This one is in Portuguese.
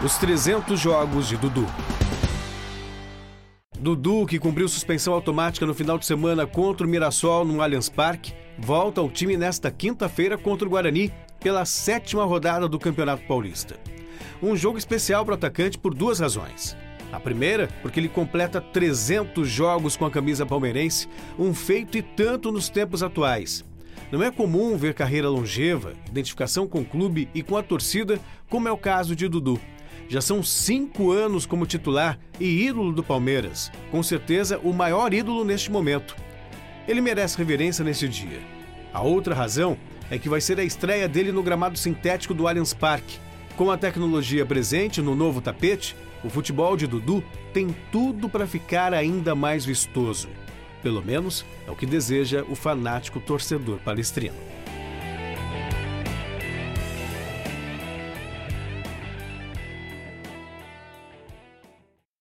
Os 300 jogos de Dudu. Dudu, que cumpriu suspensão automática no final de semana contra o Mirassol no Allianz Parque, volta ao time nesta quinta-feira contra o Guarani pela sétima rodada do Campeonato Paulista. Um jogo especial para o atacante por duas razões. A primeira, porque ele completa 300 jogos com a camisa palmeirense, um feito e tanto nos tempos atuais. Não é comum ver carreira longeva, identificação com o clube e com a torcida, como é o caso de Dudu. Já são cinco anos como titular e ídolo do Palmeiras, com certeza o maior ídolo neste momento. Ele merece reverência nesse dia. A outra razão é que vai ser a estreia dele no gramado sintético do Allianz Parque. Com a tecnologia presente no novo tapete, o futebol de Dudu tem tudo para ficar ainda mais vistoso. Pelo menos é o que deseja o fanático torcedor palestrino.